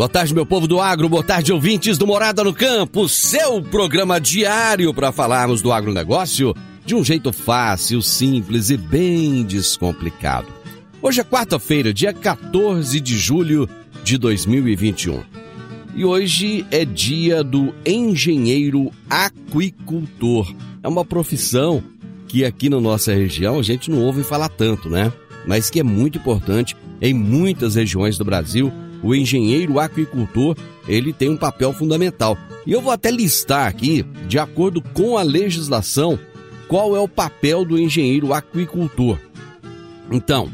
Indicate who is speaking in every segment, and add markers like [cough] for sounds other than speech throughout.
Speaker 1: Boa tarde, meu povo do agro, boa tarde, ouvintes do Morada no Campo, seu programa diário para falarmos do agronegócio de um jeito fácil, simples e bem descomplicado. Hoje é quarta-feira, dia 14 de julho de 2021. E hoje é dia do engenheiro aquicultor. É uma profissão que aqui na nossa região a gente não ouve falar tanto, né? Mas que é muito importante em muitas regiões do Brasil o engenheiro aquicultor, ele tem um papel fundamental. E eu vou até listar aqui, de acordo com a legislação, qual é o papel do engenheiro aquicultor. Então,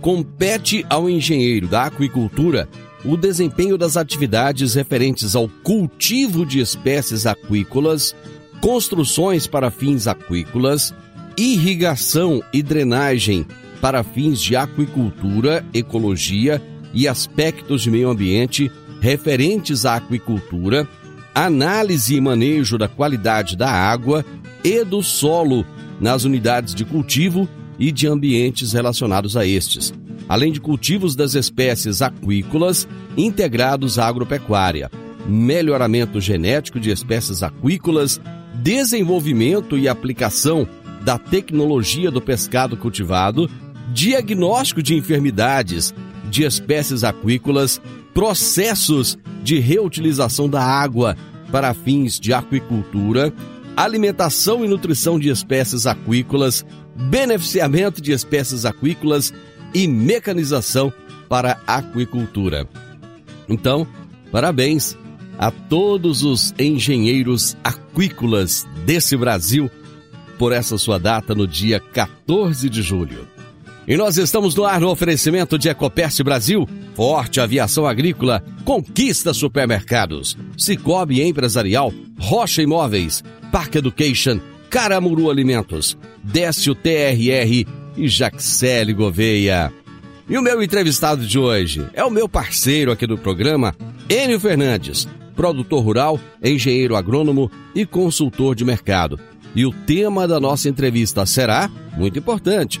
Speaker 1: compete ao engenheiro da aquicultura o desempenho das atividades referentes ao cultivo de espécies aquícolas, construções para fins aquícolas, irrigação e drenagem para fins de aquicultura, ecologia e aspectos de meio ambiente referentes à aquicultura, análise e manejo da qualidade da água e do solo nas unidades de cultivo e de ambientes relacionados a estes, além de cultivos das espécies aquícolas integrados à agropecuária, melhoramento genético de espécies aquícolas, desenvolvimento e aplicação da tecnologia do pescado cultivado, diagnóstico de enfermidades de espécies aquícolas, processos de reutilização da água para fins de aquicultura, alimentação e nutrição de espécies aquícolas, beneficiamento de espécies aquícolas e mecanização para aquicultura. Então, parabéns a todos os engenheiros aquícolas desse Brasil por essa sua data no dia 14 de julho. E nós estamos no ar no oferecimento de Ecopest Brasil, Forte Aviação Agrícola, Conquista Supermercados, Cicobi Empresarial, Rocha Imóveis, Park Education, Caramuru Alimentos, Décio TRR e Jaxele Gouveia. E o meu entrevistado de hoje é o meu parceiro aqui do programa, Enio Fernandes, produtor rural, engenheiro agrônomo e consultor de mercado. E o tema da nossa entrevista será muito importante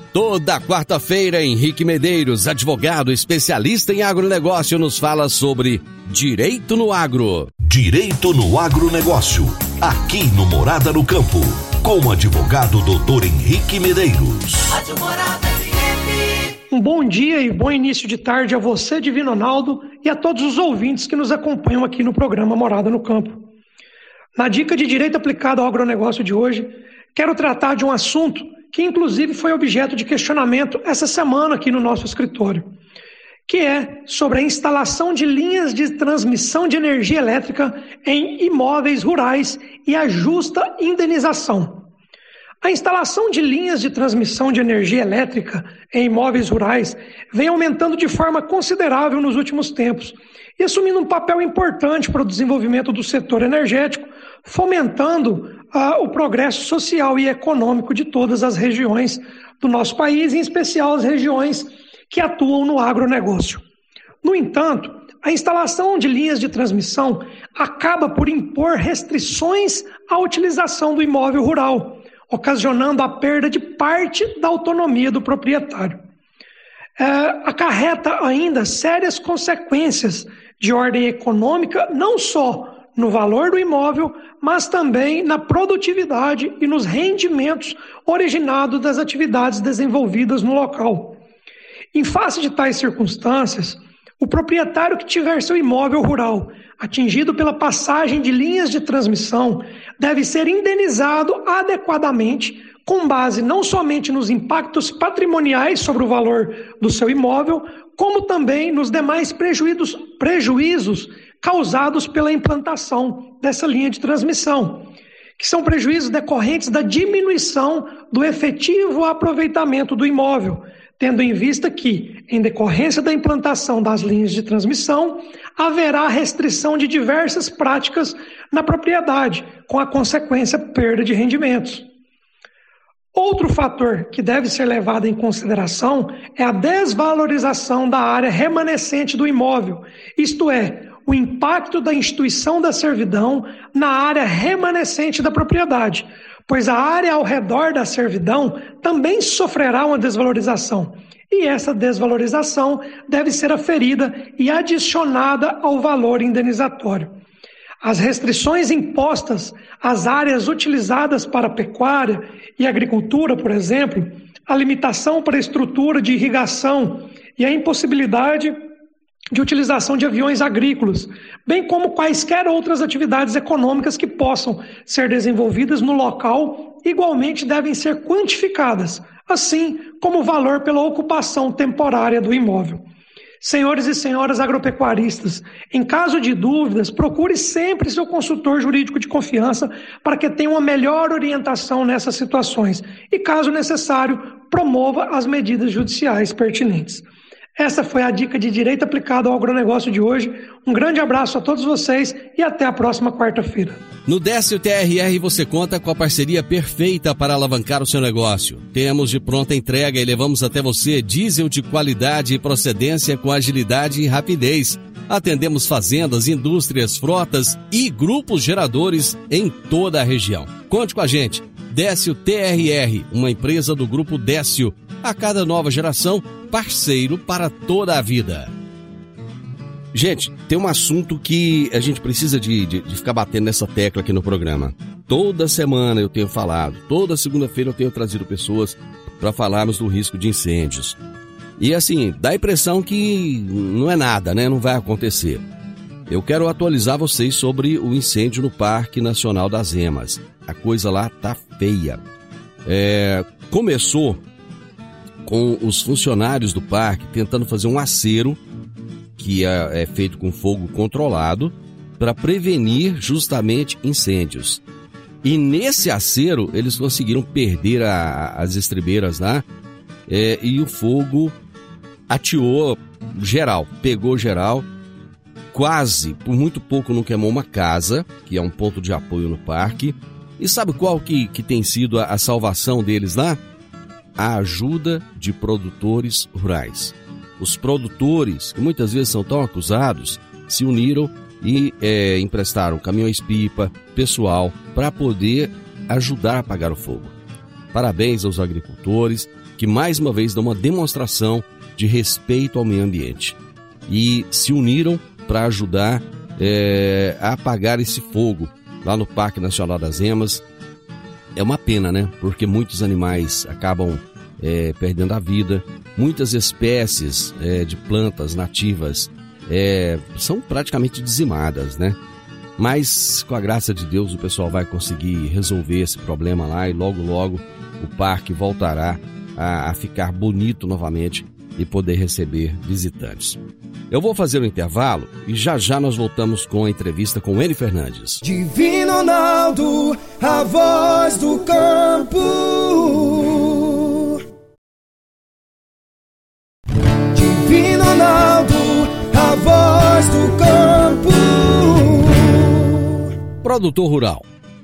Speaker 1: Toda quarta-feira, Henrique Medeiros, advogado especialista em agronegócio, nos fala sobre Direito no Agro.
Speaker 2: Direito no Agronegócio. Aqui no Morada no Campo. Com o advogado doutor Henrique Medeiros.
Speaker 3: Um bom dia e bom início de tarde a você, Divino Ronaldo, e a todos os ouvintes que nos acompanham aqui no programa Morada no Campo. Na dica de direito aplicado ao agronegócio de hoje, quero tratar de um assunto que inclusive foi objeto de questionamento essa semana aqui no nosso escritório, que é sobre a instalação de linhas de transmissão de energia elétrica em imóveis rurais e a justa indenização. A instalação de linhas de transmissão de energia elétrica em imóveis rurais vem aumentando de forma considerável nos últimos tempos e assumindo um papel importante para o desenvolvimento do setor energético, fomentando ah, o progresso social e econômico de todas as regiões do nosso país, em especial as regiões que atuam no agronegócio. No entanto, a instalação de linhas de transmissão acaba por impor restrições à utilização do imóvel rural ocasionando a perda de parte da autonomia do proprietário. É, acarreta ainda sérias consequências de ordem econômica, não só no valor do imóvel, mas também na produtividade e nos rendimentos originados das atividades desenvolvidas no local. Em face de tais circunstâncias, o proprietário que tiver seu imóvel rural atingido pela passagem de linhas de transmissão deve ser indenizado adequadamente, com base não somente nos impactos patrimoniais sobre o valor do seu imóvel, como também nos demais prejuízos, prejuízos causados pela implantação dessa linha de transmissão, que são prejuízos decorrentes da diminuição do efetivo aproveitamento do imóvel tendo em vista que, em decorrência da implantação das linhas de transmissão, haverá restrição de diversas práticas na propriedade, com a consequência perda de rendimentos. Outro fator que deve ser levado em consideração é a desvalorização da área remanescente do imóvel, isto é, o impacto da instituição da servidão na área remanescente da propriedade, pois a área ao redor da servidão também sofrerá uma desvalorização. E essa desvalorização deve ser aferida e adicionada ao valor indenizatório. As restrições impostas às áreas utilizadas para pecuária e agricultura, por exemplo, a limitação para a estrutura de irrigação e a impossibilidade de utilização de aviões agrícolas, bem como quaisquer outras atividades econômicas que possam ser desenvolvidas no local, igualmente devem ser quantificadas, assim como o valor pela ocupação temporária do imóvel. Senhores e senhoras agropecuaristas, em caso de dúvidas, procure sempre seu consultor jurídico de confiança para que tenha uma melhor orientação nessas situações e, caso necessário, promova as medidas judiciais pertinentes. Essa foi a dica de direito aplicado ao agronegócio de hoje. Um grande abraço a todos vocês e até a próxima quarta-feira.
Speaker 1: No Décio TRR você conta com a parceria perfeita para alavancar o seu negócio. Temos de pronta entrega e levamos até você diesel de qualidade e procedência com agilidade e rapidez. Atendemos fazendas, indústrias, frotas e grupos geradores em toda a região. Conte com a gente. Décio TRR, uma empresa do grupo Décio. A cada nova geração, parceiro para toda a vida. Gente, tem um assunto que a gente precisa de, de, de, ficar batendo nessa tecla aqui no programa. Toda semana eu tenho falado, toda segunda-feira eu tenho trazido pessoas para falarmos do risco de incêndios. E assim, dá a impressão que não é nada, né? Não vai acontecer. Eu quero atualizar vocês sobre o incêndio no Parque Nacional das Emas. A coisa lá tá feia. É, começou com os funcionários do parque tentando fazer um acero que é, é feito com fogo controlado para prevenir justamente incêndios. E nesse acero eles conseguiram perder a, as estribeiras lá é, e o fogo ateou geral, pegou geral, quase, por muito pouco não queimou uma casa, que é um ponto de apoio no parque. E sabe qual que, que tem sido a, a salvação deles lá? A ajuda de produtores rurais. Os produtores, que muitas vezes são tão acusados, se uniram e é, emprestaram caminhões-pipa, pessoal, para poder ajudar a apagar o fogo. Parabéns aos agricultores que mais uma vez dão uma demonstração de respeito ao meio ambiente e se uniram para ajudar é, a apagar esse fogo lá no Parque Nacional das Emas, é uma pena, né? Porque muitos animais acabam é, perdendo a vida, muitas espécies é, de plantas nativas é, são praticamente dizimadas, né? Mas com a graça de Deus o pessoal vai conseguir resolver esse problema lá e logo logo o parque voltará a, a ficar bonito novamente e poder receber visitantes. Eu vou fazer o um intervalo e já já nós voltamos com a entrevista com N Fernandes.
Speaker 4: Divino Ronaldo, a voz do campo. Divino Ronaldo, a voz do campo.
Speaker 1: Produtor Rural.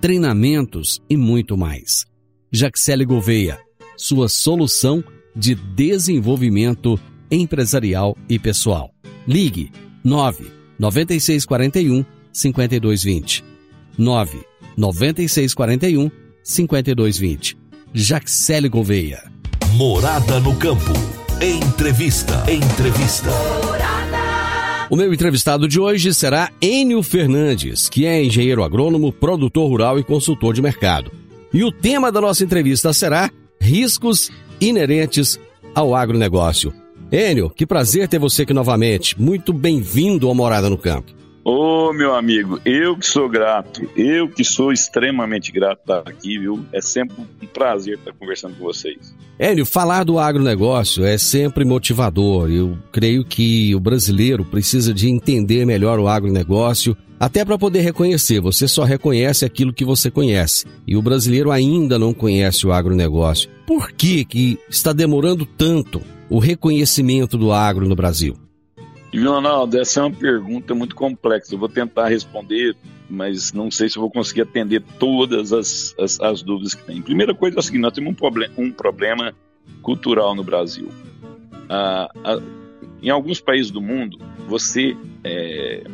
Speaker 1: treinamentos e muito mais. Jaxele Gouveia, sua solução de desenvolvimento empresarial e pessoal. Ligue 9 9641 5220. 9 9641 5220. Jaxele Gouveia.
Speaker 2: Morada no campo. Entrevista. Entrevista.
Speaker 1: O meu entrevistado de hoje será Enio Fernandes, que é engenheiro agrônomo, produtor rural e consultor de mercado. E o tema da nossa entrevista será riscos inerentes ao agronegócio. Enio, que prazer ter você aqui novamente. Muito bem-vindo ao Morada no Campo.
Speaker 5: Ô, meu amigo, eu que sou grato, eu que sou extremamente grato estar aqui, viu? É sempre um prazer estar conversando com vocês.
Speaker 1: Hélio, falar do agronegócio é sempre motivador. Eu creio que o brasileiro precisa de entender melhor o agronegócio, até para poder reconhecer. Você só reconhece aquilo que você conhece. E o brasileiro ainda não conhece o agronegócio. Por que, que está demorando tanto o reconhecimento do agro no Brasil?
Speaker 5: Leonardo, essa é uma pergunta muito complexa. Eu vou tentar responder, mas não sei se eu vou conseguir atender todas as, as, as dúvidas que tem. Primeira coisa é a seguinte: nós temos um, problem, um problema cultural no Brasil. Ah, ah, em alguns países do mundo, você é,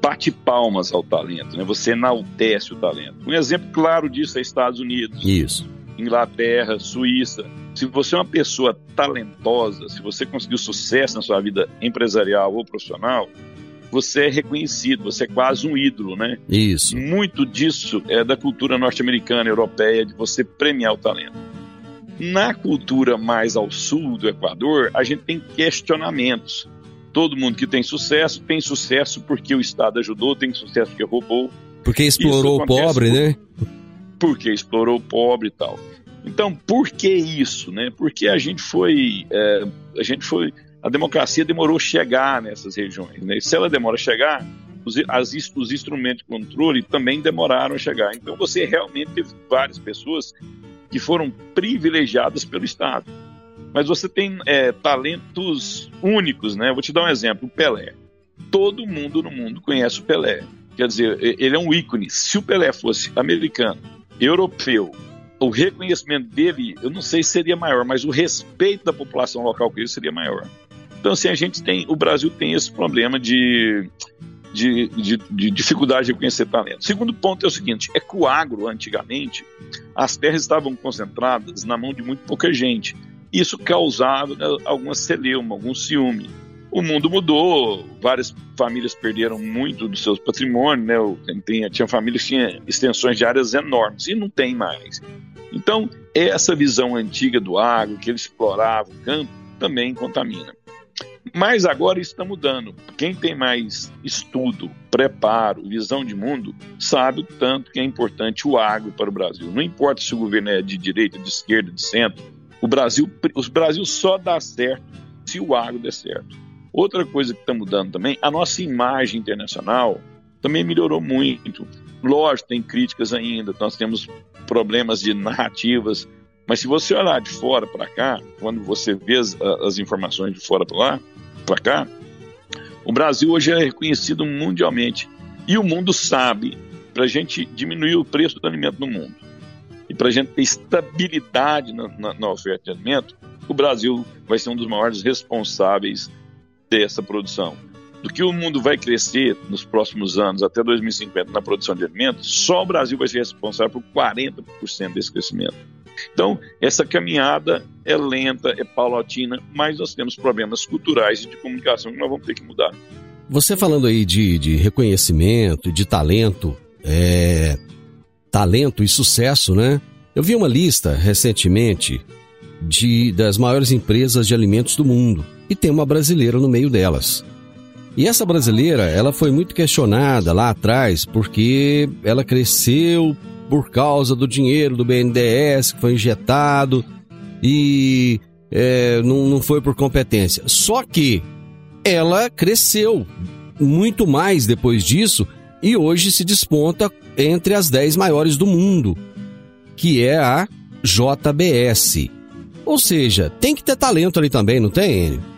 Speaker 5: bate palmas ao talento, né? você enaltece o talento. Um exemplo claro disso é Estados Unidos.
Speaker 1: Isso.
Speaker 5: Inglaterra, Suíça. Se você é uma pessoa talentosa, se você conseguiu sucesso na sua vida empresarial ou profissional, você é reconhecido, você é quase um ídolo, né?
Speaker 1: Isso.
Speaker 5: Muito disso é da cultura norte-americana, europeia, de você premiar o talento. Na cultura mais ao sul do Equador, a gente tem questionamentos. Todo mundo que tem sucesso tem sucesso porque o Estado ajudou, tem sucesso porque roubou.
Speaker 1: Porque explorou o pobre, por... né?
Speaker 5: Porque explorou o pobre e tal. Então, por que isso, né? Porque a gente foi, é, a gente foi, a democracia demorou chegar nessas regiões, né? E se ela demora a chegar, os, as, os instrumentos de controle também demoraram a chegar. Então, você realmente teve várias pessoas que foram privilegiadas pelo Estado. Mas você tem é, talentos únicos, né? Vou te dar um exemplo: o Pelé. Todo mundo no mundo conhece o Pelé. Quer dizer, ele é um ícone. Se o Pelé fosse americano, europeu, o reconhecimento dele, eu não sei se seria maior, mas o respeito da população local com ele seria maior. Então, assim, a gente tem, o Brasil tem esse problema de, de, de, de dificuldade de reconhecer talento. Segundo ponto é o seguinte: é que o agro, antigamente, as terras estavam concentradas na mão de muito pouca gente. Isso causava né, alguma celeuma, algum ciúme. O mundo mudou, várias famílias perderam muito dos seus patrimônios, né? Tinha, tinha famílias que tinham extensões de áreas enormes, e não tem mais. Então, essa visão antiga do agro, que ele explorava o campo, também contamina. Mas agora está mudando. Quem tem mais estudo, preparo, visão de mundo, sabe o tanto que é importante o agro para o Brasil. Não importa se o governo é de direita, de esquerda, de centro, o Brasil, o Brasil só dá certo se o agro der certo. Outra coisa que está mudando também, a nossa imagem internacional também melhorou muito. Lógico, tem críticas ainda, nós temos problemas de narrativas, mas se você olhar de fora para cá, quando você vê as, as informações de fora para lá, para cá, o Brasil hoje é reconhecido mundialmente. E o mundo sabe para a gente diminuir o preço do alimento no mundo. E para a gente ter estabilidade na, na, na oferta de alimento, o Brasil vai ser um dos maiores responsáveis dessa produção do que o mundo vai crescer nos próximos anos, até 2050, na produção de alimentos, só o Brasil vai ser responsável por 40% desse crescimento. Então, essa caminhada é lenta, é paulatina, mas nós temos problemas culturais e de comunicação que nós vamos ter que mudar.
Speaker 1: Você falando aí de, de reconhecimento, de talento, é, talento e sucesso, né? Eu vi uma lista recentemente de das maiores empresas de alimentos do mundo e tem uma brasileira no meio delas. E essa brasileira, ela foi muito questionada lá atrás porque ela cresceu por causa do dinheiro do BNDES que foi injetado e é, não, não foi por competência. Só que ela cresceu muito mais depois disso e hoje se desponta entre as 10 maiores do mundo, que é a JBS. Ou seja, tem que ter talento ali também, não tem, Enio?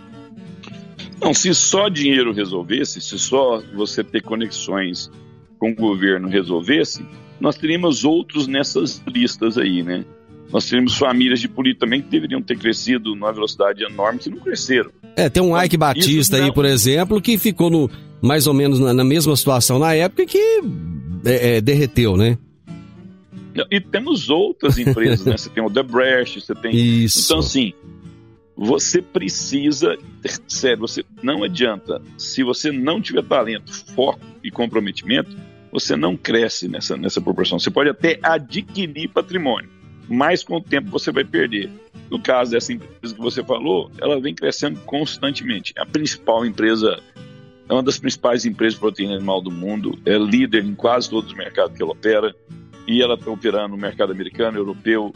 Speaker 5: Não, se só dinheiro resolvesse, se só você ter conexões com o governo resolvesse, nós teríamos outros nessas listas aí, né? Nós teríamos famílias de políticos também que deveriam ter crescido numa velocidade enorme que não cresceram.
Speaker 1: É, tem um Ike Batista
Speaker 5: não...
Speaker 1: aí, por exemplo, que ficou no, mais ou menos na, na mesma situação na época que é, é, derreteu, né?
Speaker 5: E temos outras empresas, né? [laughs] Você tem o Debrecht, você tem.
Speaker 1: Isso.
Speaker 5: Então, assim, você precisa. Sério, você não adianta. Se você não tiver talento, foco e comprometimento, você não cresce nessa, nessa proporção. Você pode até adquirir patrimônio, mas com o tempo você vai perder. No caso dessa empresa que você falou, ela vem crescendo constantemente. A principal empresa, é uma das principais empresas de proteína animal do mundo, é líder em quase todos os mercados que ela opera, e ela está operando no mercado americano, europeu,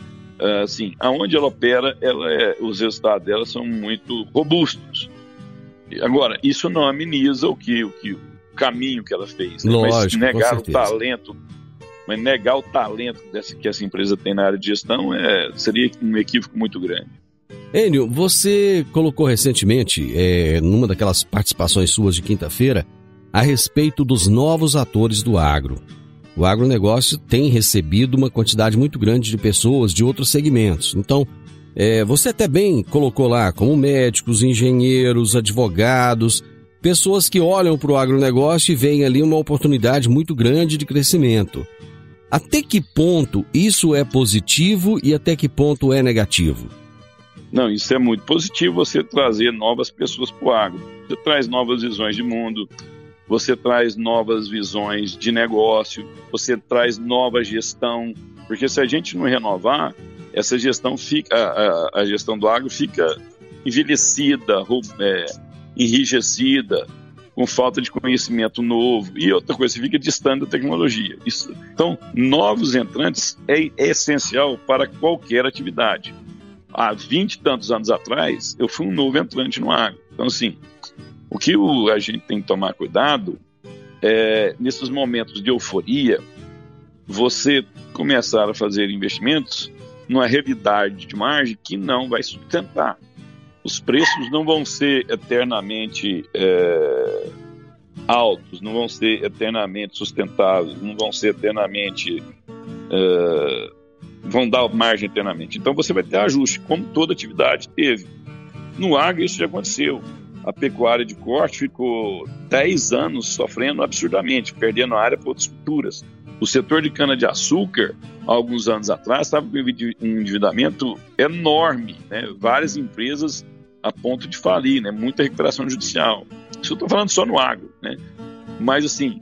Speaker 5: assim, aonde ela opera, ela é, os resultados dela são muito robustos. Agora, isso não ameniza o que o, que, o caminho que ela fez.
Speaker 1: Né? Lógico,
Speaker 5: mas negar o talento, mas negar o talento dessa, que essa empresa tem na área de gestão é, seria um equívoco muito grande.
Speaker 1: Enio, você colocou recentemente, é, numa daquelas participações suas de quinta-feira, a respeito dos novos atores do agro. O agronegócio tem recebido uma quantidade muito grande de pessoas de outros segmentos. Então, é, você até bem colocou lá como médicos, engenheiros, advogados, pessoas que olham para o agronegócio e veem ali uma oportunidade muito grande de crescimento. Até que ponto isso é positivo e até que ponto é negativo?
Speaker 5: Não, isso é muito positivo você trazer novas pessoas para o agro. Você traz novas visões de mundo, você traz novas visões de negócio, você traz nova gestão, porque se a gente não renovar, essa gestão fica, a, a gestão do agro fica envelhecida, é, enrijecida, com falta de conhecimento novo e outra coisa, você fica distante da tecnologia. Isso, então, novos entrantes é, é essencial para qualquer atividade. Há 20 e tantos anos atrás, eu fui um novo entrante no agro. Então, assim, o que o, a gente tem que tomar cuidado é, nesses momentos de euforia, você começar a fazer investimentos numa realidade de margem que não vai sustentar. Os preços não vão ser eternamente é, altos, não vão ser eternamente sustentáveis, não vão ser eternamente. É, vão dar margem eternamente. Então você vai ter ajuste, como toda atividade teve. No agro isso já aconteceu a pecuária de corte ficou 10 anos sofrendo absurdamente, perdendo a área para outras culturas. O setor de cana-de-açúcar, alguns anos atrás, estava com um endividamento enorme, né? várias empresas a ponto de falir, né? muita recuperação judicial. Isso eu estou falando só no agro. Né? Mas, assim,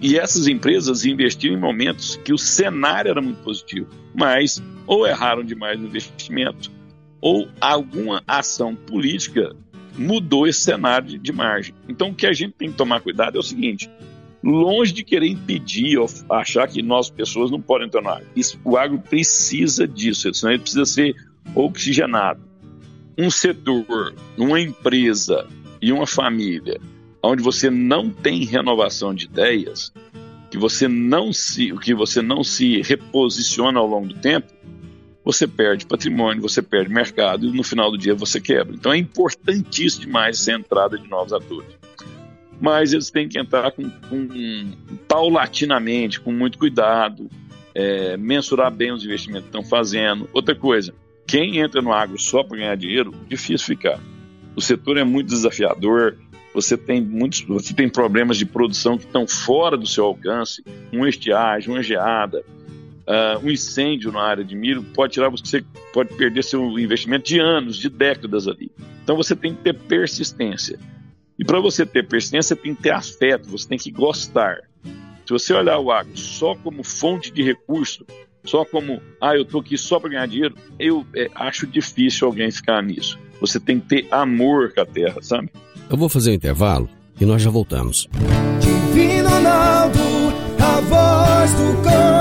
Speaker 5: e essas empresas investiram em momentos que o cenário era muito positivo, mas ou erraram demais no investimento, ou alguma ação política mudou esse cenário de margem. Então, o que a gente tem que tomar cuidado é o seguinte: longe de querer impedir ou achar que nós, pessoas, não podem entrar no agro. O agro precisa disso, senão ele precisa ser oxigenado. Um setor, uma empresa e uma família onde você não tem renovação de ideias, que você não se, que você não se reposiciona ao longo do tempo, você perde patrimônio, você perde mercado e no final do dia você quebra. Então é importantíssimo demais essa entrada de novos atores. Mas eles têm que entrar com, com paulatinamente, com muito cuidado, é, mensurar bem os investimentos que estão fazendo. Outra coisa, quem entra no agro só para ganhar dinheiro, difícil ficar. O setor é muito desafiador, você tem muitos, você tem problemas de produção que estão fora do seu alcance, uma estiagem, uma geada, uh, um incêndio na área de milho pode tirar você, pode perder seu investimento de anos, de décadas ali. Então você tem que ter persistência. E para você ter persistência, você tem que ter afeto, você tem que gostar. Se você olhar o agro só como fonte de recurso, só como, ah, eu estou aqui só para ganhar dinheiro, eu é, acho difícil alguém ficar nisso. Você tem que ter amor com a terra, sabe?
Speaker 1: Eu vou fazer um intervalo e nós já voltamos.
Speaker 4: Divino Ronaldo, a voz do campo.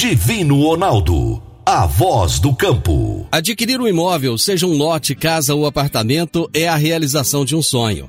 Speaker 2: Divino Ronaldo, a voz do campo.
Speaker 1: Adquirir um imóvel, seja um lote, casa ou apartamento, é a realização de um sonho.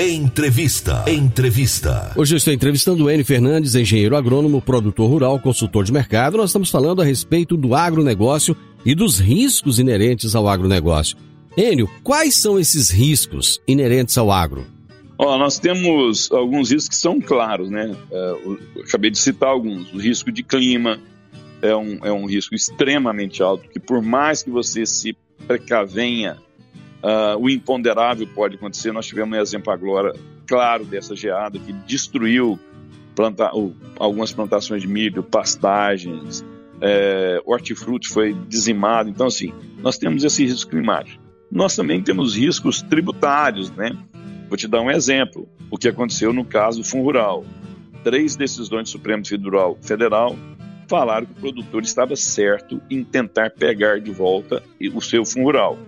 Speaker 2: Entrevista. Entrevista.
Speaker 1: Hoje eu estou entrevistando o N. Fernandes, engenheiro agrônomo, produtor rural, consultor de mercado. Nós estamos falando a respeito do agronegócio e dos riscos inerentes ao agronegócio. Enio, quais são esses riscos inerentes ao agro?
Speaker 5: Ó, nós temos alguns riscos que são claros, né? É, eu acabei de citar alguns. O risco de clima é um, é um risco extremamente alto, que por mais que você se precavenha Uh, o imponderável pode acontecer. Nós tivemos um exemplo agora claro dessa geada que destruiu planta, algumas plantações de milho, pastagens, é, hortifruti foi dizimado. Então, assim, nós temos esse risco climático. Nós também temos riscos tributários, né? Vou te dar um exemplo. O que aconteceu no caso do Fundo Rural. Três decisões do Supremo Tribunal Federal falaram que o produtor estava certo em tentar pegar de volta o seu fundo rural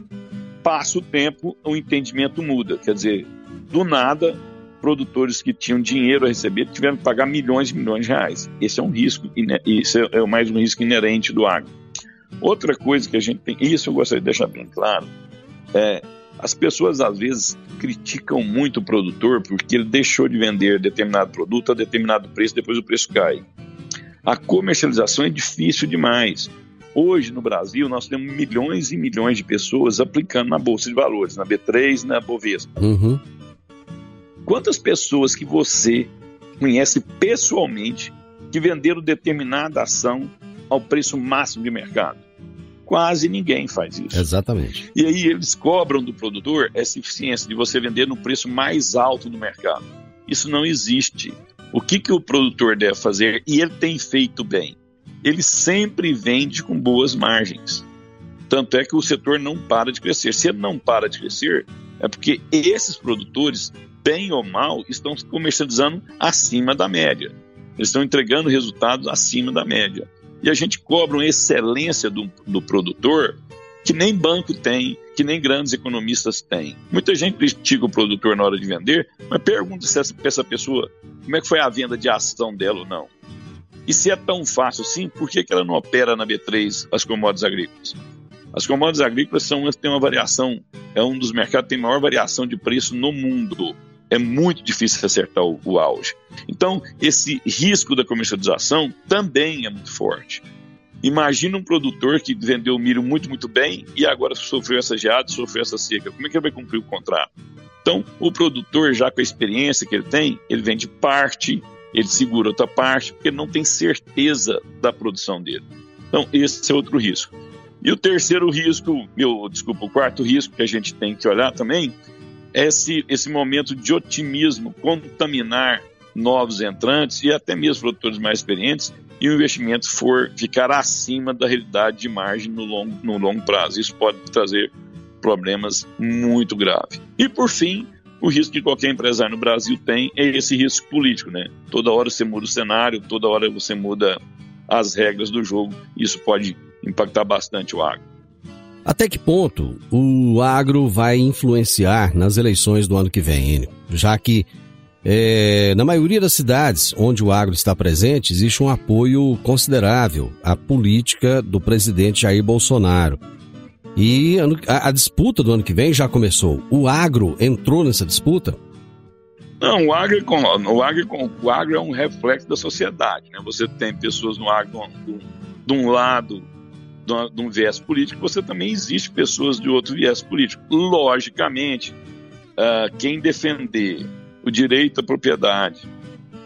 Speaker 5: passa o tempo, o entendimento muda. Quer dizer, do nada, produtores que tinham dinheiro a receber tiveram que pagar milhões e milhões de reais. Esse é um risco, isso é mais um risco inerente do agro. Outra coisa que a gente tem, isso eu gostaria de deixar bem claro, é as pessoas às vezes criticam muito o produtor porque ele deixou de vender determinado produto a determinado preço, depois o preço cai. A comercialização é difícil demais. Hoje, no Brasil, nós temos milhões e milhões de pessoas aplicando na Bolsa de Valores, na B3, na Bovespa.
Speaker 1: Uhum.
Speaker 5: Quantas pessoas que você conhece pessoalmente que venderam determinada ação ao preço máximo de mercado? Quase ninguém faz isso.
Speaker 1: Exatamente.
Speaker 5: E aí eles cobram do produtor essa eficiência de você vender no preço mais alto do mercado. Isso não existe. O que, que o produtor deve fazer? E ele tem feito bem ele sempre vende com boas margens. Tanto é que o setor não para de crescer. Se ele não para de crescer, é porque esses produtores, bem ou mal, estão comercializando acima da média. Eles estão entregando resultados acima da média. E a gente cobra uma excelência do, do produtor que nem banco tem, que nem grandes economistas têm. Muita gente critica o produtor na hora de vender, mas pergunta se essa, essa pessoa, como é que foi a venda de ação dela ou não. E se é tão fácil assim, por que, que ela não opera na B3 as commodities agrícolas? As commodities agrícolas são, têm uma variação, é um dos mercados que tem maior variação de preço no mundo. É muito difícil acertar o, o auge. Então, esse risco da comercialização também é muito forte. Imagina um produtor que vendeu milho muito, muito bem e agora sofreu essa geada, sofreu essa seca. Como é que ele vai cumprir o contrato? Então, o produtor, já com a experiência que ele tem, ele vende parte ele segura outra parte porque não tem certeza da produção dele. Então, esse é outro risco. E o terceiro risco, meu, desculpa, o quarto risco que a gente tem que olhar também é esse, esse momento de otimismo, contaminar novos entrantes e até mesmo produtores mais experientes e o investimento for ficar acima da realidade de margem no longo, no longo prazo. Isso pode trazer problemas muito graves. E por fim, o risco que qualquer empresário no Brasil tem é esse risco político, né? Toda hora você muda o cenário, toda hora você muda as regras do jogo, isso pode impactar bastante o agro.
Speaker 1: Até que ponto o agro vai influenciar nas eleições do ano que vem, Enio? Já que é, na maioria das cidades onde o agro está presente, existe um apoio considerável à política do presidente Jair Bolsonaro. E a, a, disputa do ano que vem já começou. O agro entrou nessa disputa?
Speaker 5: Não, o agro, é o, agro, é o agro é um reflexo da sociedade. Né? Você tem pessoas no agro de um, de um lado de um viés político, você também existe pessoas de outro viés político. Logicamente, uh, quem defender o direito à propriedade,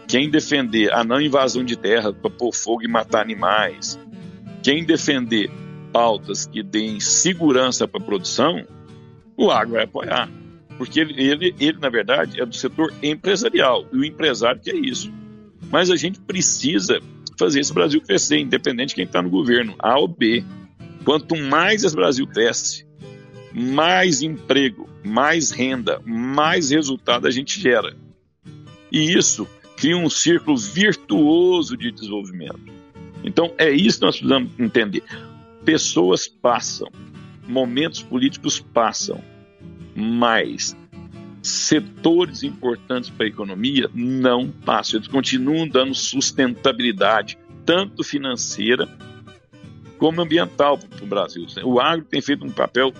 Speaker 5: quem defender a não invasão de terra para pôr fogo e matar animais, quem defender pautas que deem segurança para a produção, o agro vai apoiar. Porque ele, ele, ele, na verdade, é do setor empresarial. E o empresário que é isso. Mas a gente precisa fazer esse Brasil crescer, independente de quem está no governo, A ou B. Quanto mais esse Brasil cresce, mais emprego, mais renda, mais resultado a gente gera. E isso cria um círculo virtuoso de desenvolvimento. Então, é isso que nós precisamos entender. Pessoas passam, momentos políticos passam, mas setores importantes para a economia não passam. Eles continuam dando sustentabilidade, tanto financeira como ambiental para o Brasil. O agro tem feito um papel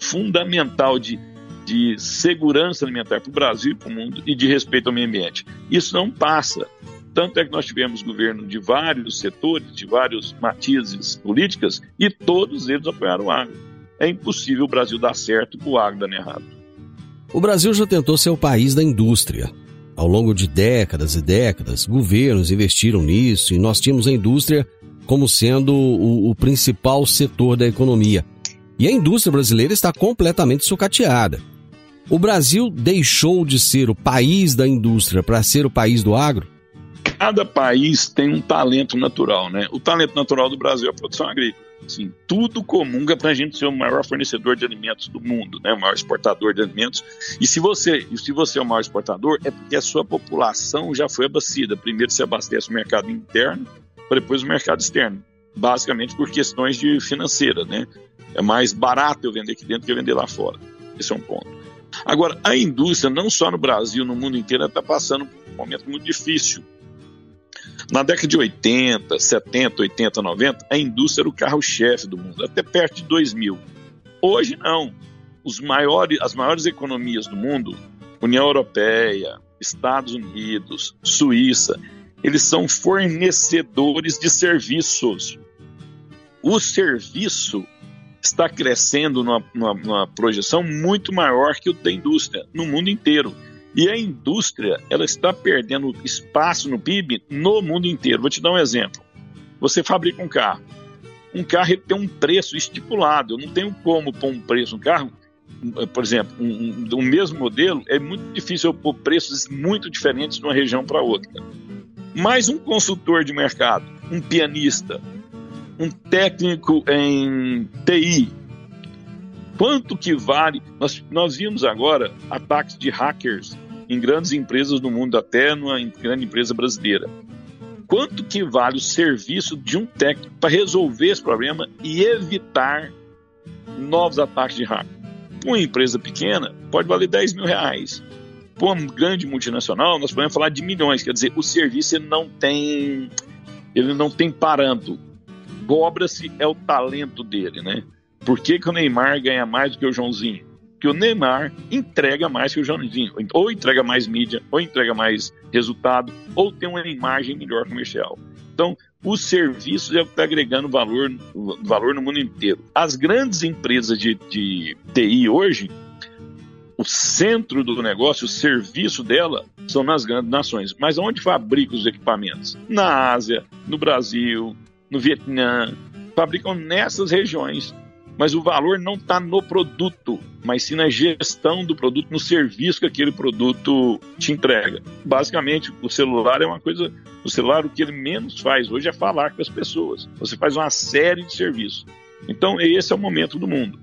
Speaker 5: fundamental de, de segurança alimentar para o Brasil e para o mundo e de respeito ao meio ambiente. Isso não passa. Tanto é que nós tivemos governo de vários setores, de vários matizes políticas, e todos eles apoiaram o agro. É impossível o Brasil dar certo com o agro dando errado.
Speaker 1: O Brasil já tentou ser o país da indústria. Ao longo de décadas e décadas, governos investiram nisso e nós tínhamos a indústria como sendo o, o principal setor da economia. E a indústria brasileira está completamente sucateada. O Brasil deixou de ser o país da indústria para ser o país do agro?
Speaker 5: Cada país tem um talento natural, né? O talento natural do Brasil é a produção agrícola. Assim, tudo comunga para a gente ser o maior fornecedor de alimentos do mundo, né? o maior exportador de alimentos. E se você, se você é o maior exportador, é porque a sua população já foi abastecida. Primeiro se abastece o mercado interno, para depois o mercado externo. Basicamente por questões de financeira, né? É mais barato eu vender aqui dentro que vender lá fora. Esse é um ponto. Agora, a indústria, não só no Brasil, no mundo inteiro, está passando por um momento muito difícil. Na década de 80, 70, 80, 90, a indústria era o carro-chefe do mundo, até perto de 2000. Hoje não. Os maiores, as maiores economias do mundo, União Europeia, Estados Unidos, Suíça, eles são fornecedores de serviços. O serviço está crescendo numa, numa, numa, projeção muito maior que o da indústria no mundo inteiro. E a indústria ela está perdendo espaço no PIB no mundo inteiro. Vou te dar um exemplo. Você fabrica um carro. Um carro tem um preço estipulado. Eu não tenho como pôr um preço no carro. Por exemplo, um, um, um mesmo modelo é muito difícil eu pôr preços muito diferentes de uma região para outra mais um consultor de mercado, um pianista, um técnico em TI. Quanto que vale? Nós, nós vimos agora ataques de hackers em grandes empresas do mundo, até numa grande empresa brasileira. Quanto que vale o serviço de um técnico para resolver esse problema e evitar novos ataques de hacker? Uma empresa pequena pode valer 10 mil reais for uma grande multinacional, nós podemos falar de milhões. Quer dizer, o serviço não tem, ele não tem parâmetro. Cobra-se é o talento dele, né? Por que, que o Neymar ganha mais do que o Joãozinho? Porque o Neymar entrega mais que o Joãozinho. Ou entrega mais mídia, ou entrega mais resultado, ou tem uma imagem melhor comercial. Então, serviço é o que está agregando valor, valor no mundo inteiro. As grandes empresas de, de TI hoje, o centro do negócio, o serviço dela, são nas grandes nações. Mas onde fabrica os equipamentos? Na Ásia, no Brasil, no Vietnã. Fabricam nessas regiões. Mas o valor não está no produto, mas sim na gestão do produto, no serviço que aquele produto te entrega. Basicamente, o celular é uma coisa. O celular, o que ele menos faz hoje é falar com as pessoas. Você faz uma série de serviços. Então, esse é o momento do mundo.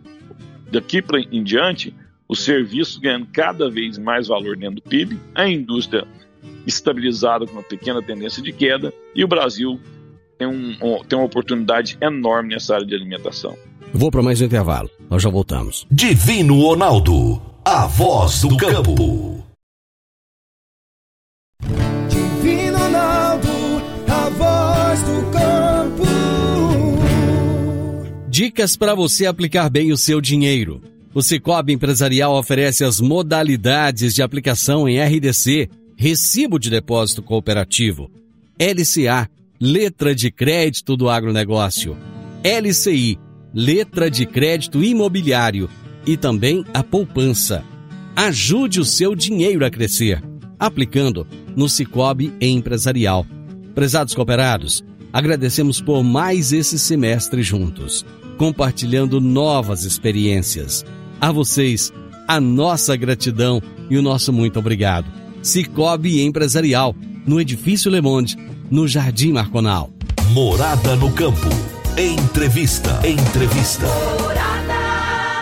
Speaker 5: Daqui para em diante, os serviços ganhando cada vez mais valor dentro do PIB, a indústria estabilizada com uma pequena tendência de queda e o Brasil tem, um, tem uma oportunidade enorme nessa área de alimentação.
Speaker 1: Vou para mais um intervalo, nós já voltamos.
Speaker 2: Divino Ronaldo, a voz do campo.
Speaker 4: Divino Ronaldo, a voz do campo.
Speaker 1: Dicas para você aplicar bem o seu dinheiro. O Cicobi Empresarial oferece as modalidades de aplicação em RDC, Recibo de Depósito Cooperativo, LCA, Letra de Crédito do Agronegócio, LCI, Letra de Crédito Imobiliário e também a poupança. Ajude o seu dinheiro a crescer, aplicando no Cicobi Empresarial. Prezados cooperados, agradecemos por mais esse semestre juntos, compartilhando novas experiências. A vocês, a nossa gratidão e o nosso muito obrigado. Cicobi Empresarial, no Edifício Le Monde, no Jardim Marconal.
Speaker 2: Morada no campo. Entrevista. Entrevista.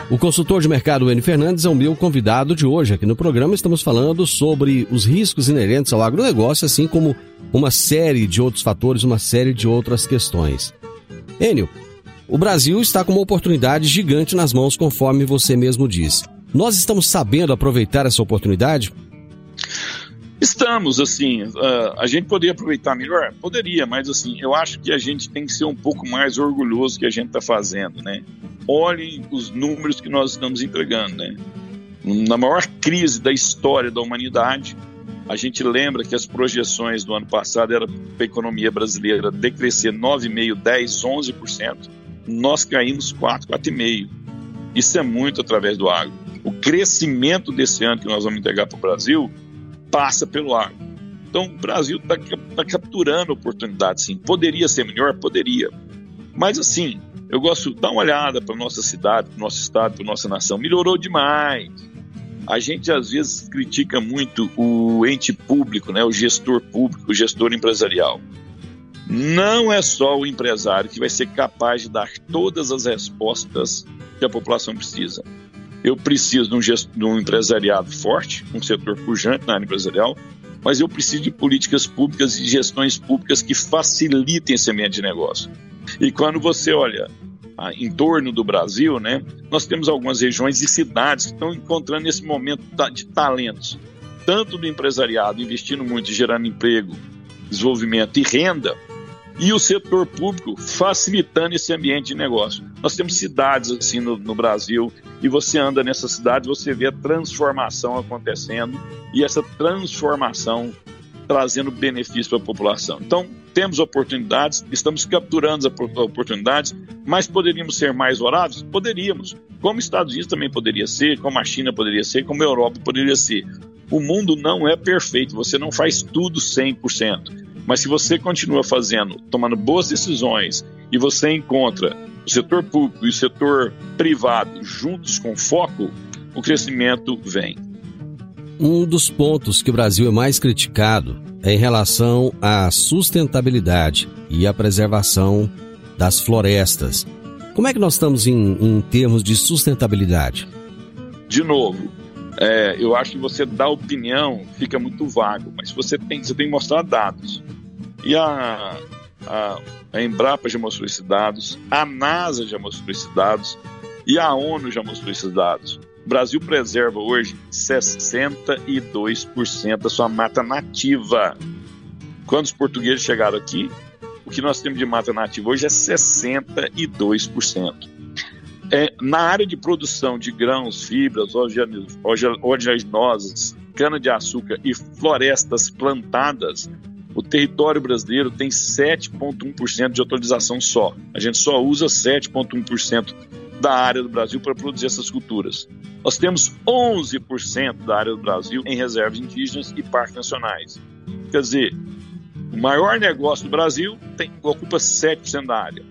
Speaker 1: O consultor de mercado N. Fernandes é o meu convidado de hoje aqui no programa. Estamos falando sobre os riscos inerentes ao agronegócio, assim como uma série de outros fatores, uma série de outras questões. Enio, o Brasil está com uma oportunidade gigante nas mãos, conforme você mesmo disse. Nós estamos sabendo aproveitar essa oportunidade?
Speaker 5: Estamos, assim, uh, a gente poderia aproveitar melhor? Poderia, mas assim, eu acho que a gente tem que ser um pouco mais orgulhoso que a gente está fazendo, né? Olhem os números que nós estamos entregando, né? Na maior crise da história da humanidade, a gente lembra que as projeções do ano passado eram para a economia brasileira decrescer 9,5%, 10%, 11%. Nós caímos 4%, 4,5%. Isso é muito através do agro. O crescimento desse ano que nós vamos entregar para o Brasil passa pelo agro. Então, o Brasil está tá capturando oportunidades, sim. Poderia ser melhor? Poderia. Mas, assim, eu gosto de dar uma olhada para nossa cidade, para nosso estado, para nossa nação. Melhorou demais. A gente às vezes critica muito o ente público, né, o gestor público, o gestor empresarial. Não é só o empresário que vai ser capaz de dar todas as respostas que a população precisa. Eu preciso de um, gesto, de um empresariado forte, um setor pujante na área empresarial, mas eu preciso de políticas públicas e gestões públicas que facilitem esse ambiente de negócio. E quando você olha em torno do Brasil, né, nós temos algumas regiões e cidades que estão encontrando esse momento de talentos, tanto do empresariado investindo muito, gerando emprego, desenvolvimento e renda, e o setor público facilitando esse ambiente de negócio. Nós temos cidades assim no, no, Brasil e você anda nessas cidades, você vê a transformação acontecendo e essa transformação trazendo benefício para a população. Então, temos oportunidades, estamos capturando as oportunidades, mas poderíamos ser mais horáveis? Poderíamos. Como Estados Unidos também poderia ser, como a China poderia ser, como a Europa poderia ser. O mundo não é perfeito, você não faz tudo 100%. Mas se você continua fazendo, tomando boas decisões e você encontra o setor público e o setor privado juntos com foco, o crescimento vem.
Speaker 1: Um dos pontos que o Brasil é mais criticado é em relação à sustentabilidade e à preservação das florestas. Como é que nós estamos em, em termos de sustentabilidade?
Speaker 5: De novo, é, eu acho que você dá opinião fica muito vago, mas você tem, você tem que mostrar dados. E a, a, a Embrapa já mostrou esses dados, a NASA já mostrou esses dados e a ONU já mostrou esses dados. O Brasil preserva hoje 62% da sua mata nativa. Quando os portugueses chegaram aqui, o que nós temos de mata nativa hoje é 62%. É, na área de produção de grãos, fibras, oleaginosas, cana-de-açúcar e florestas plantadas, o território brasileiro tem 7,1% de autorização só. A gente só usa 7,1% da área do Brasil para produzir essas culturas. Nós temos 11% da área do Brasil em reservas indígenas e parques nacionais. Quer dizer, o maior negócio do Brasil tem, ocupa 7% da área.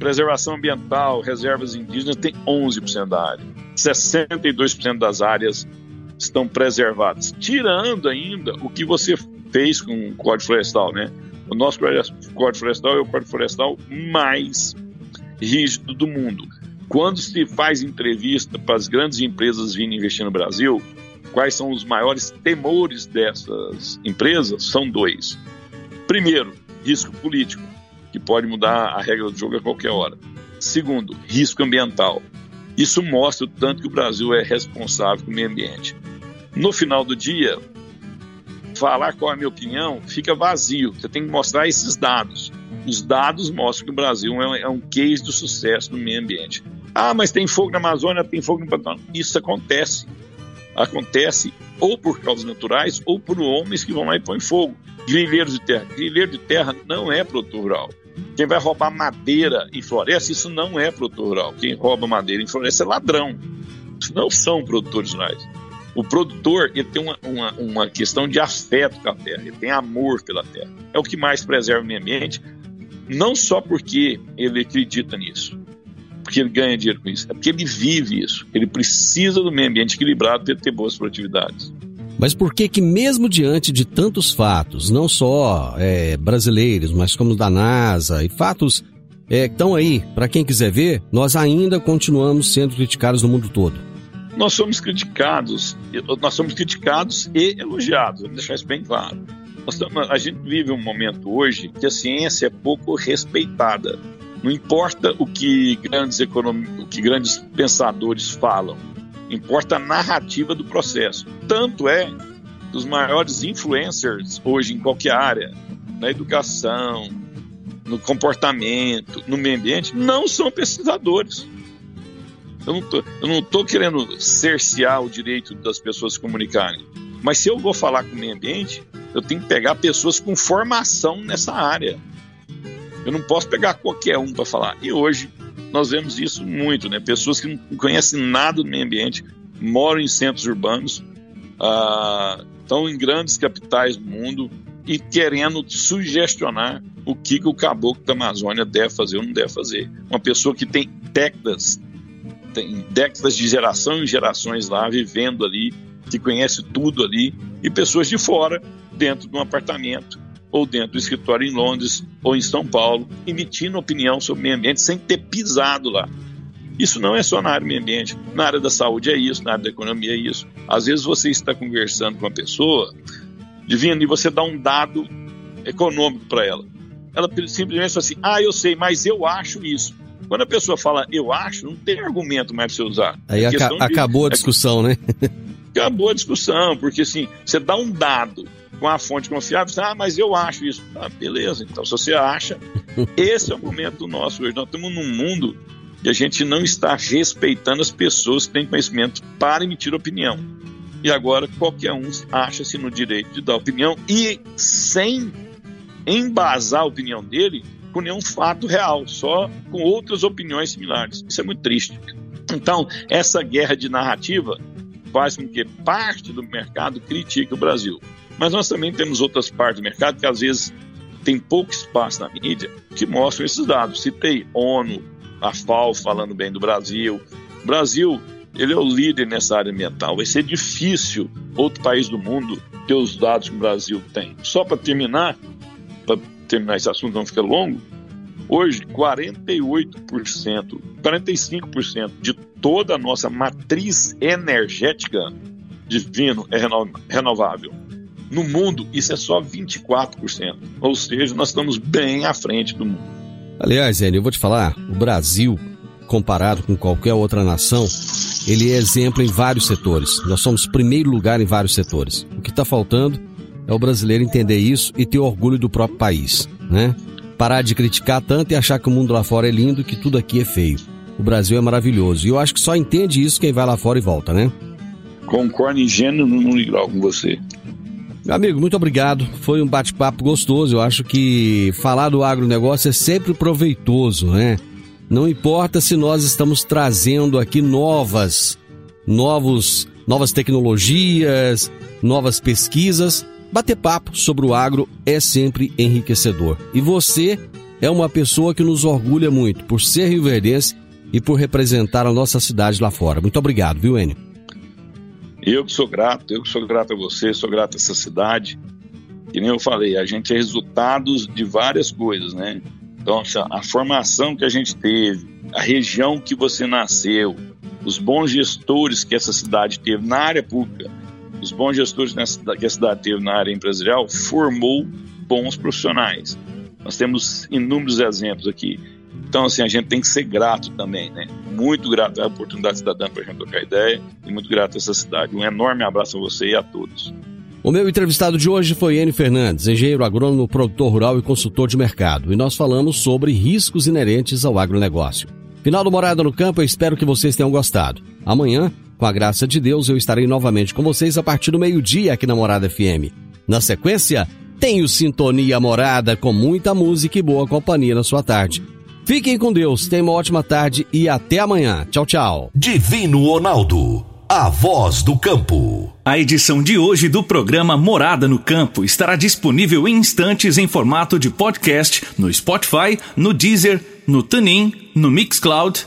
Speaker 5: Preservação ambiental, reservas indígenas tem 11% da área. 62% das áreas estão preservadas, tirando ainda o que você fez com o Código Florestal, né? O nosso Código Florestal é o Código Florestal mais rígido do mundo. Quando se faz entrevista para as grandes empresas virem investir no Brasil, quais são os maiores temores dessas empresas? São dois. Primeiro, risco político, que pode mudar a regra do jogo a qualquer hora. Segundo, risco ambiental. Isso mostra o tanto que o Brasil é responsável com o meio ambiente. No final do dia, falar qual é a minha opinião fica vazio. Você tem que mostrar esses dados. Os dados mostram que o Brasil é um case do sucesso no meio ambiente. Ah, mas tem fogo na Amazônia, tem fogo no Pantanal. Isso acontece. Acontece ou por causas naturais ou por homens que vão lá e põem fogo. Grileiros de terra. Grileiro de terra não é produtor rural. Quem vai roubar madeira em floresta, isso não é produtor rural. Quem rouba madeira em floresta é ladrão. Isso não são produtores rurais. O produtor ele tem uma, uma, uma questão de afeto com a terra, ele tem amor pela terra. É o que mais preserva o meio ambiente, não só porque ele acredita nisso, porque ele ganha dinheiro com isso, é porque ele vive isso. Ele precisa do meio ambiente equilibrado para ter boas produtividades.
Speaker 1: Mas por que que mesmo diante de tantos fatos, não só é, brasileiros, mas como da NASA e fatos é, que estão aí para quem quiser ver, nós ainda continuamos sendo criticados no mundo todo?
Speaker 5: Nós somos criticados, nós somos criticados e elogiados, vamos deixar isso bem claro. Estamos, a gente vive um momento hoje que a ciência é pouco respeitada. Não importa o que grandes econom... o que grandes pensadores falam, importa a narrativa do processo. Tanto é que os maiores influencers hoje em qualquer área, na educação, no comportamento, no meio ambiente, não são pesquisadores. Eu não estou querendo cercear o direito das pessoas se comunicarem. Mas se eu vou falar com o meio ambiente, eu tenho que pegar pessoas com formação nessa área. Eu não posso pegar qualquer um para falar. E hoje nós vemos isso muito, né? Pessoas que não conhecem nada do meio ambiente, moram em centros urbanos, ah, estão em grandes capitais do mundo e querendo sugestionar o que, que o caboclo da Amazônia deve fazer ou não deve fazer. Uma pessoa que tem décadas tem décadas de geração em gerações lá, vivendo ali, que conhece tudo ali, e pessoas de fora, dentro de um apartamento, ou dentro do escritório em Londres, ou em São Paulo, emitindo opinião sobre o meio ambiente sem ter pisado lá. Isso não é só na área do meio ambiente, na área da saúde é isso, na área da economia é isso. Às vezes você está conversando com uma pessoa, divino, e você dá um dado econômico para ela. Ela simplesmente fala assim: ah, eu sei, mas eu acho isso. Quando a pessoa fala eu acho, não tem argumento mais para você usar.
Speaker 1: Aí
Speaker 5: É
Speaker 1: aca
Speaker 5: de-
Speaker 1: acabou a discussão, né?
Speaker 5: acabou a discussão, porque assim, você dá um dado com a fonte confiável, você, ah, mas eu acho isso. Ah, beleza, então se você acha, esse é o momento nosso hoje. Nós estamos num mundo que a gente não está respeitando as pessoas que têm conhecimento para emitir opinião. E agora qualquer um acha-se no direito de dar opinião e sem embasar a opinião dele com nenhum fato real, só com outras opiniões similares. Isso é muito triste. Então, essa guerra de narrativa faz com que parte do mercado critique o Brasil. Mas nós também temos outras partes do mercado que às vezes tem pouco espaço na mídia que mostram esses dados. Citei ONU, a FAO falando bem do Brasil. O Brasil, ele é o líder nessa área ambiental. Vai ser difícil outro país do mundo ter os dados que o Brasil tem. Só para terminar, terminar esse assunto, não fica longo, hoje 48%, 45% de toda a nossa matriz energética divino é reno- renovável. No mundo, isso é só 24%. Ou seja, nós estamos bem à frente do mundo.
Speaker 1: Aliás, Zé, eu vou te falar, o Brasil, comparado com qualquer outra nação, ele é exemplo em vários setores. Nós somos primeiro lugar em vários setores. O que está faltando é o brasileiro entender isso e ter orgulho do próprio país, né? Parar de criticar tanto e achar que o mundo lá fora é lindo e que tudo aqui é feio. O Brasil é maravilhoso. E eu acho que só entende isso quem vai lá fora e volta, né?
Speaker 5: Concordo em gênero no igual com você.
Speaker 1: Meu amigo, muito obrigado. Foi um bate-papo gostoso. Eu acho que falar do agronegócio é sempre proveitoso, né? Não importa se nós estamos trazendo aqui novas, novos, novas tecnologias, novas pesquisas. Bater papo sobre o agro é sempre enriquecedor. E você é uma pessoa que nos orgulha muito por ser rioverdense e por representar a nossa cidade lá fora. Muito obrigado, viu, Enio?
Speaker 5: Eu que sou grato, eu que sou grato a você, sou grato a essa cidade. Que nem eu falei, a gente é resultados de várias coisas, né? Então, a formação que a gente teve, a região que você nasceu, os bons gestores que essa cidade teve na área pública, os bons gestores que a cidade teve na área empresarial, formou bons profissionais. Nós temos inúmeros exemplos aqui. Então, assim, a gente tem que ser grato também, né? Muito grato à oportunidade cidadã para a gente trocar ideia e muito grato a essa cidade. Um enorme abraço a você e a todos.
Speaker 1: O meu entrevistado de hoje foi Enio Fernandes, engenheiro agrônomo, produtor rural e consultor de mercado. E nós falamos sobre riscos inerentes ao agronegócio. Final do Morada no Campo, eu espero que vocês tenham gostado. Amanhã, com a graça de Deus, eu estarei novamente com vocês a partir do meio-dia aqui na Morada FM. Na sequência, tenho Sintonia Morada com muita música e boa companhia na sua tarde. Fiquem com Deus, tenham uma ótima tarde e até amanhã. Tchau, tchau.
Speaker 2: Divino Ronaldo, a voz do campo.
Speaker 6: A edição de hoje do programa Morada no Campo estará disponível em instantes em formato de podcast no Spotify, no Deezer, no TuneIn, no Mixcloud,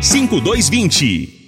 Speaker 7: 5220.